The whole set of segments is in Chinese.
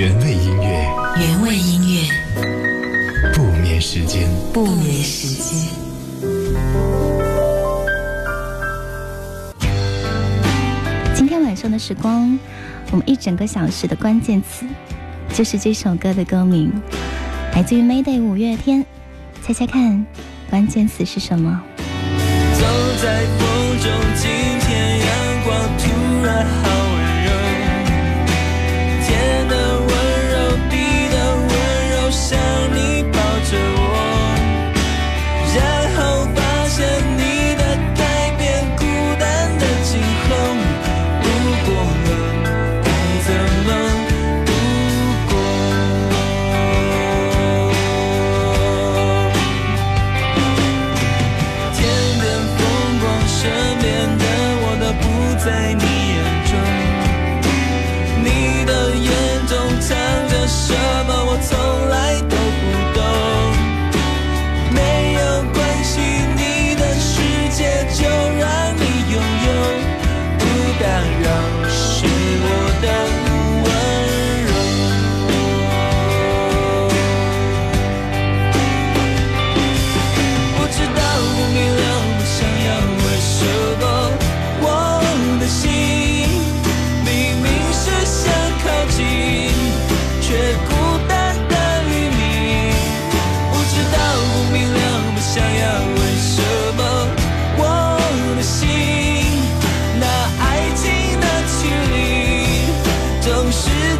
原味音乐，原味音乐，不眠时间，不眠时间。今天晚上的时光，我们一整个小时的关键词就是这首歌的歌名，来自于 Mayday 五月天。猜猜看，关键词是什么？走在风中，今天阳光突然好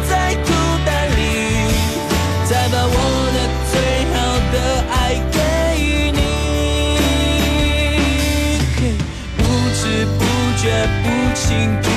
在孤单里，再把我的最好的爱给你。不知不觉，不情不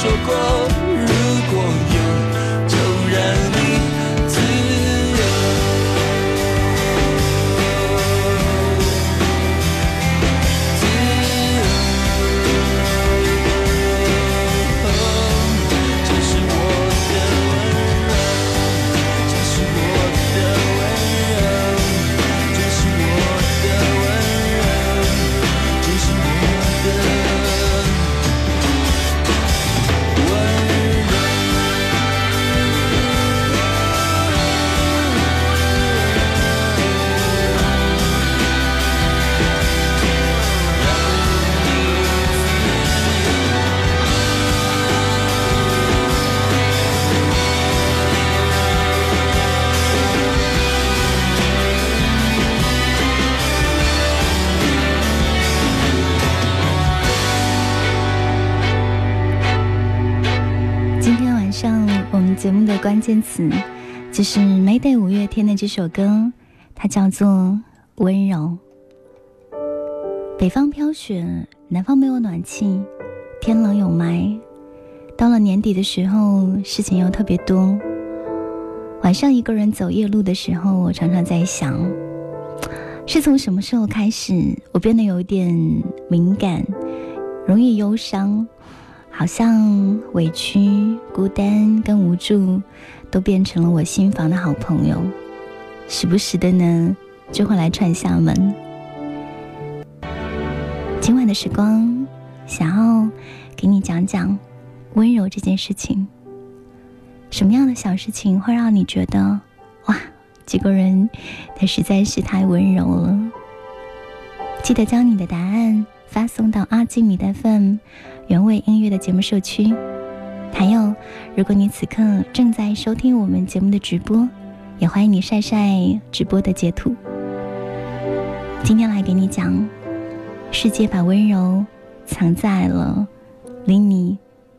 说过，节目的关键词就是 Mayday 五月天的这首歌，它叫做《温柔》。北方飘雪，南方没有暖气，天冷有霾。到了年底的时候，事情又特别多。晚上一个人走夜路的时候，我常常在想，是从什么时候开始，我变得有一点敏感，容易忧伤，好像委屈、孤单跟无助都变成了我心房的好朋友，时不时的呢就会来串下门。今晚的时光，想要给你讲讲温柔这件事情。什么样的小事情会让你觉得哇，这个人他实在是太温柔了？记得将你的答案发送到阿基米德 FM 原味音乐的节目社区。还有，如果你此刻正在收听我们节目的直播，也欢迎你晒晒直播的截图。今天来给你讲。世界把温柔藏在了离你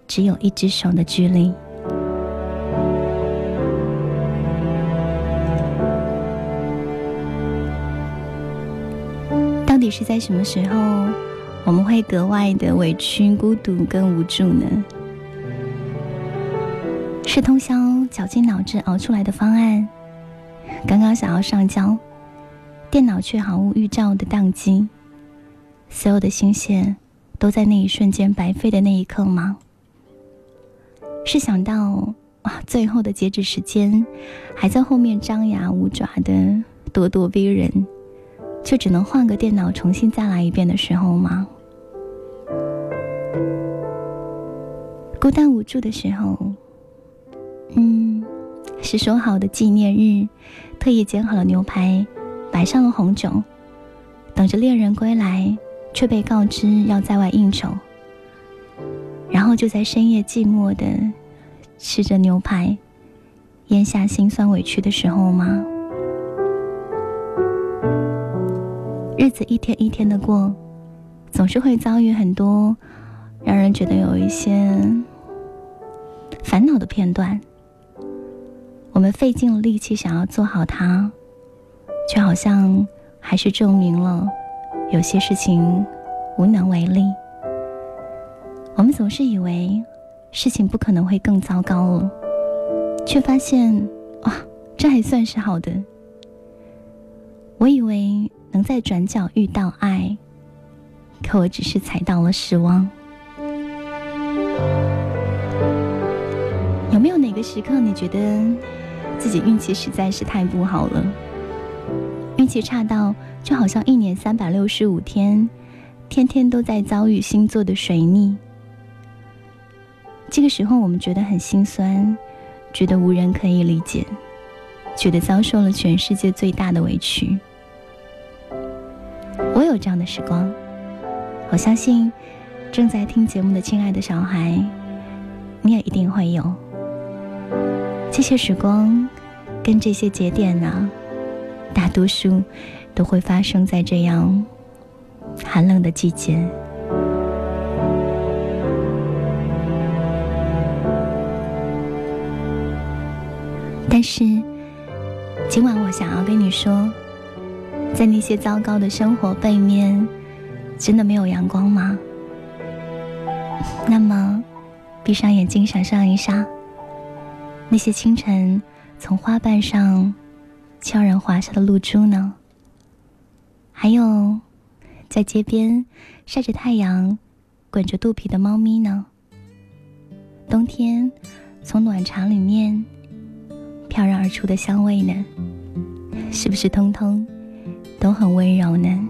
只有一只手的距离。到底是在什么时候，我们会格外的委屈、孤独跟无助呢？是通宵绞尽脑汁熬出来的方案，刚刚想要上交，电脑却毫无预兆的宕机。所有的心血都在那一瞬间白费的那一刻吗？是想到啊，最后的截止时间还在后面张牙舞爪的咄咄逼人，却只能换个电脑重新再来一遍的时候吗？孤单无助的时候，嗯，是说好的纪念日，特意煎好了牛排，摆上了红酒，等着恋人归来。却被告知要在外应酬，然后就在深夜寂寞的吃着牛排，咽下心酸委屈的时候吗？日子一天一天的过，总是会遭遇很多让人觉得有一些烦恼的片段。我们费尽了力气想要做好它，却好像还是证明了。有些事情无能为力，我们总是以为事情不可能会更糟糕了，却发现哇，这还算是好的。我以为能在转角遇到爱，可我只是踩到了失望。有没有哪个时刻你觉得自己运气实在是太不好了？运气差到就好像一年三百六十五天，天天都在遭遇星座的水逆。这个时候，我们觉得很心酸，觉得无人可以理解，觉得遭受了全世界最大的委屈。我有这样的时光，我相信正在听节目的亲爱的小孩，你也一定会有这些时光跟这些节点呢。大多数都会发生在这样寒冷的季节，但是今晚我想要跟你说，在那些糟糕的生活背面，真的没有阳光吗？那么，闭上眼睛，想象一下，那些清晨从花瓣上。悄然滑下的露珠呢？还有，在街边晒着太阳、滚着肚皮的猫咪呢？冬天从暖茶里面飘然而出的香味呢？是不是通通都很温柔呢？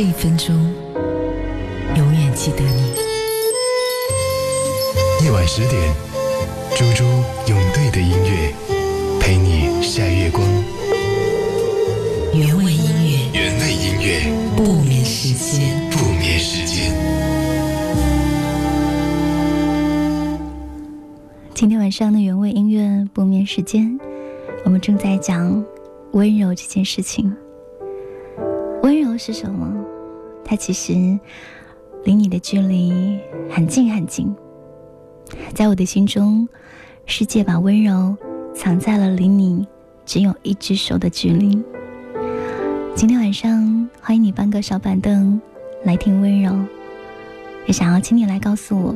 这一分钟，永远记得你。夜晚十点，猪猪用对的音乐陪你晒月光。原味音乐，原味音乐，不眠时间。不眠时间。今天晚上的原味音乐不眠时间，我们正在讲温柔这件事情。温柔是什么？它其实离你的距离很近很近。在我的心中，世界把温柔藏在了离你只有一只手的距离。今天晚上，欢迎你搬个小板凳来听温柔，也想要请你来告诉我，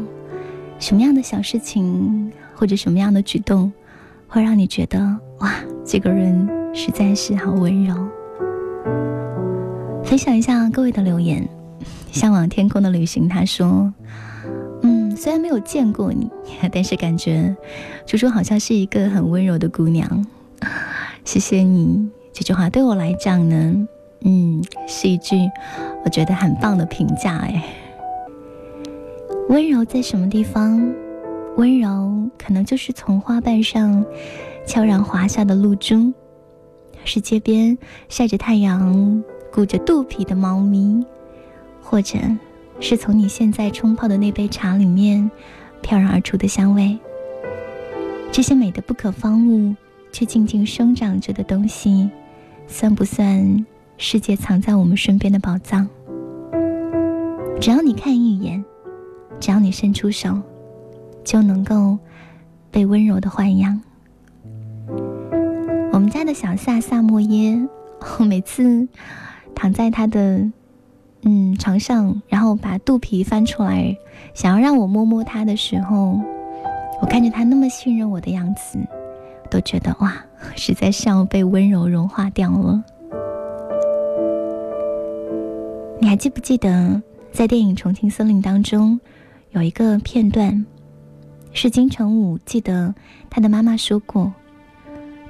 什么样的小事情或者什么样的举动，会让你觉得哇，这个人实在是好温柔。分享一下各位的留言，向往天空的旅行，他说。嗯，虽然没有见过你，但是感觉猪猪好像是一个很温柔的姑娘。谢谢你，这句话对我来讲呢，嗯，是一句我觉得很棒的评价。哎，温柔在什么地方？温柔可能就是从花瓣上悄然滑下的露珠，是街边晒着太阳、鼓着肚皮的猫咪，或者。是从你现在冲泡的那杯茶里面飘然而出的香味。这些美的不可方物却静静生长着的东西，算不算世界藏在我们身边的宝藏？只要你看一眼，只要你伸出手，就能够被温柔的豢养。我们家的小萨萨摩耶，每次躺在他的。嗯，床上，然后把肚皮翻出来，想要让我摸摸他的时候，我看着他那么信任我的样子，都觉得哇，实在是要被温柔融化掉了。你还记不记得，在电影《重庆森林》当中，有一个片段，是金城武记得他的妈妈说过，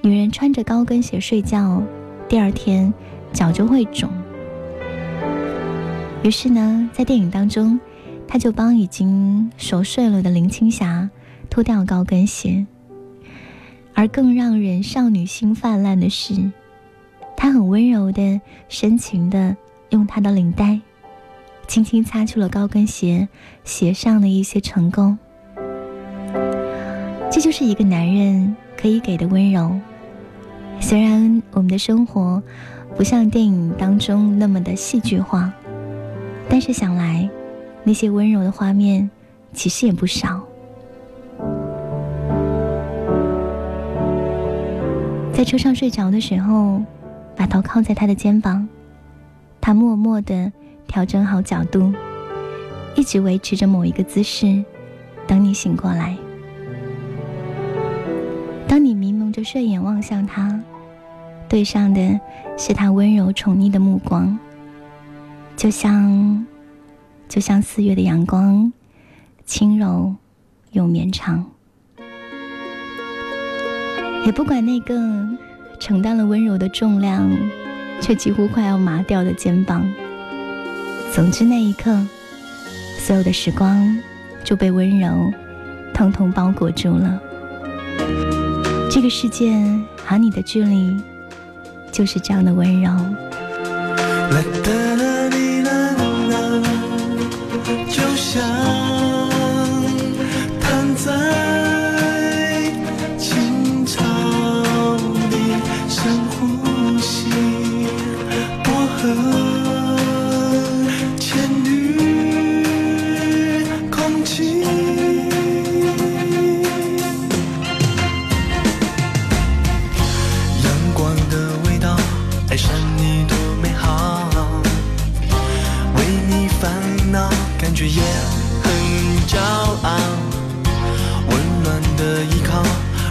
女人穿着高跟鞋睡觉，第二天脚就会肿。于是呢，在电影当中，他就帮已经熟睡了的林青霞脱掉高跟鞋。而更让人少女心泛滥的是，他很温柔的、深情的用他的领带，轻轻擦去了高跟鞋鞋上的一些尘垢。这就是一个男人可以给的温柔。虽然我们的生活不像电影当中那么的戏剧化。但是想来，那些温柔的画面其实也不少。在车上睡着的时候，把头靠在他的肩膀，他默默的调整好角度，一直维持着某一个姿势，等你醒过来。当你迷蒙着睡眼望向他，对上的是他温柔宠溺的目光。就像，就像四月的阳光，轻柔又绵长。也不管那个承担了温柔的重量，却几乎快要麻掉的肩膀。总之那一刻，所有的时光就被温柔通通包裹住了。这个世界和你的距离，就是这样的温柔。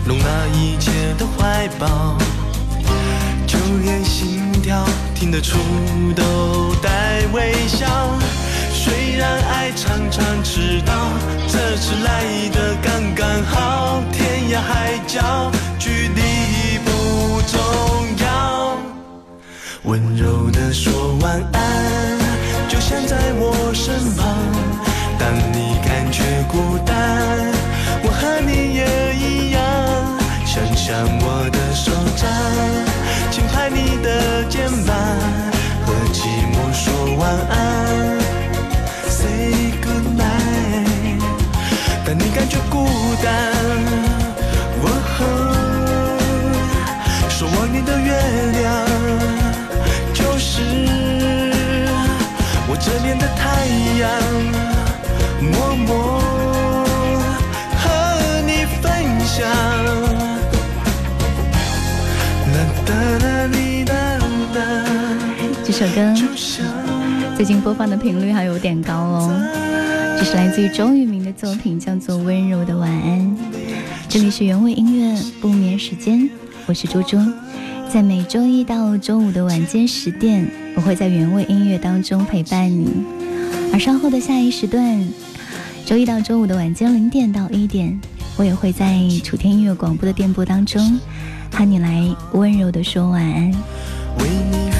容纳一切的怀抱，就连心跳。听得出都带微笑。虽然爱常常迟到，这次来的刚刚好，天涯海角距离不重要。温柔的说晚安，就像在我身旁。当你感觉孤单，让我的手掌，轻拍你的肩膀，和寂寞说晚安，Say good night。当你感觉孤单，首歌最近播放的频率还有点高哦。这是来自于周渝民的作品，叫做《温柔的晚安》。这里是原味音乐不眠时间，我是猪猪。在每周一到周五的晚间十点，我会在原味音乐当中陪伴你。而稍后的下一时段，周一到周五的晚间零点到一点，我也会在楚天音乐广播的电波当中，和你来温柔的说晚安。为你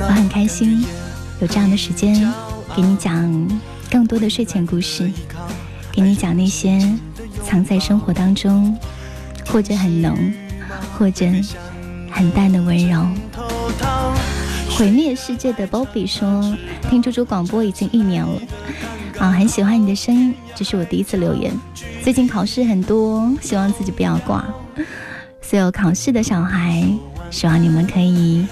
我很开心有这样的时间给你讲更多的睡前故事，给你讲那些藏在生活当中，或者很浓，或者很淡的温柔。毁灭世界的 Bobby 说：“听猪猪广播已经一年了，啊，很喜欢你的声音，这是我第一次留言。最近考试很多，希望自己不要挂。所有考试的小孩，希望你们可以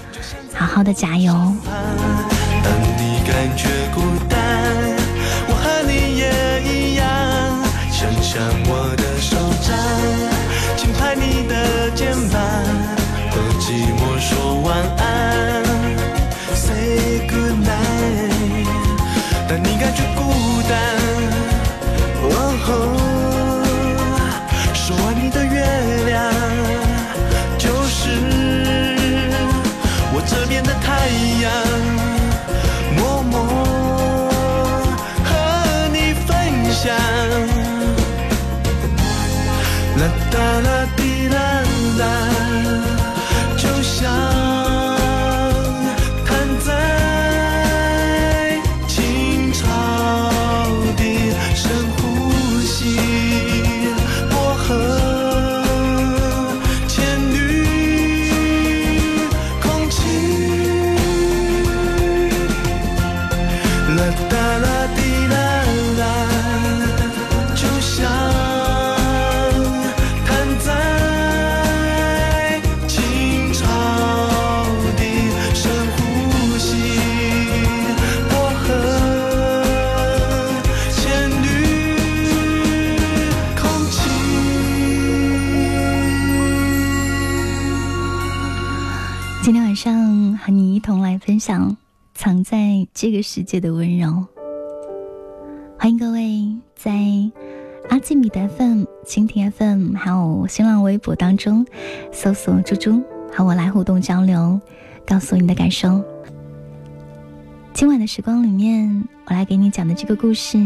好好的加油。当你感觉孤单，我和你也一样。想想我啦哒啦滴啦啦，就像分享藏在这个世界的温柔。欢迎各位在阿基米德 FM、蜻蜓 FM 还有新浪微博当中搜索“猪猪”，和我来互动交流，告诉你的感受。今晚的时光里面，我来给你讲的这个故事，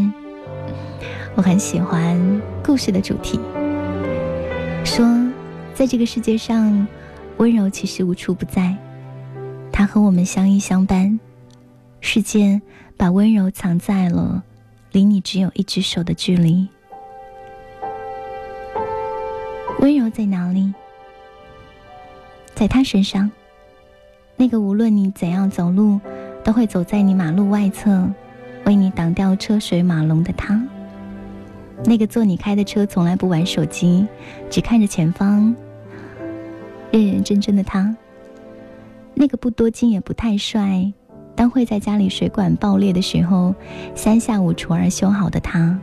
我很喜欢故事的主题，说在这个世界上。温柔其实无处不在，它和我们相依相伴。世界把温柔藏在了离你只有一只手的距离。温柔在哪里？在他身上，那个无论你怎样走路，都会走在你马路外侧，为你挡掉车水马龙的他。那个坐你开的车从来不玩手机，只看着前方。认认真真的他，那个不多金也不太帅，当会在家里水管爆裂的时候，三下五除二修好的他。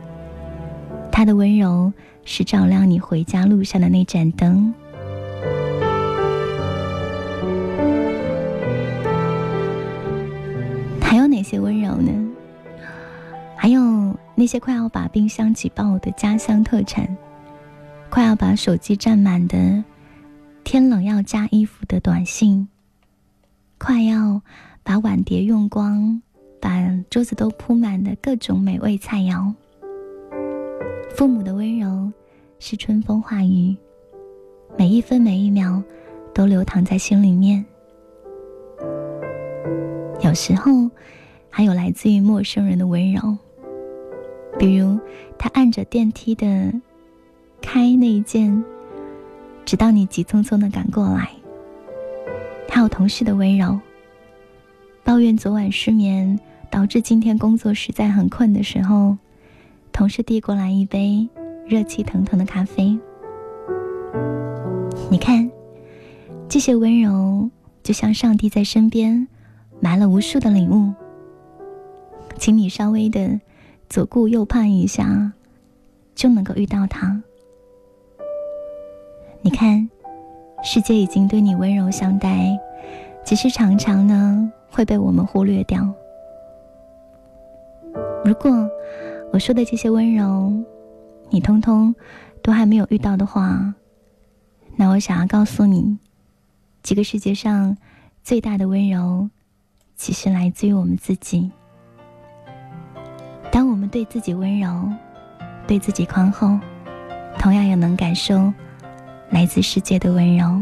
他的温柔是照亮你回家路上的那盏灯。还有哪些温柔呢？还有那些快要把冰箱挤爆的家乡特产，快要把手机占满的。天冷要加衣服的短信，快要把碗碟用光，把桌子都铺满的各种美味菜肴。父母的温柔是春风化雨，每一分每一秒都流淌在心里面。有时候，还有来自于陌生人的温柔，比如他按着电梯的开那一键，直到你急匆匆的赶过来；还有同事的温柔，抱怨昨晚失眠导致今天工作实在很困的时候，同事递过来一杯热气腾腾的咖啡。你看，这些温柔就像上帝在身边。埋了无数的礼物，请你稍微的左顾右盼一下，就能够遇到他。你看，世界已经对你温柔相待，其实常常呢会被我们忽略掉。如果我说的这些温柔，你通通都还没有遇到的话，那我想要告诉你，这个世界上最大的温柔。其实来自于我们自己。当我们对自己温柔，对自己宽厚，同样也能感受来自世界的温柔。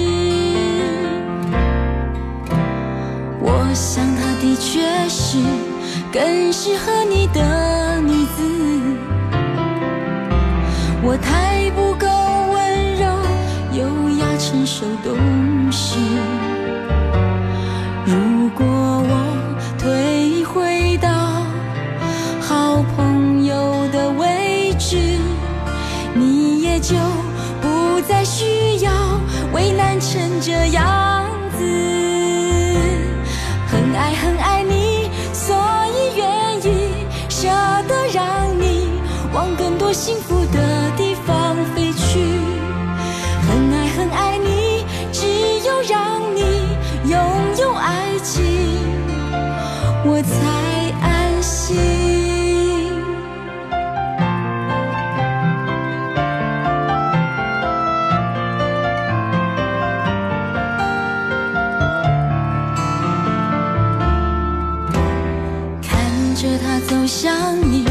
的确是更适合你的女子。我太不够温柔、优雅、成熟、懂事。如果我退回到好朋友的位置，你也就不再需要为难成这样幸福的地方飞去。很爱很爱你，只有让你。拥有爱情，我才安心。看着他走向你，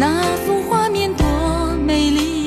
那幅画面多美丽。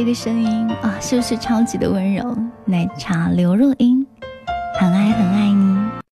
这个声音啊，是不是超级的温柔？奶茶刘若英，很爱很爱你。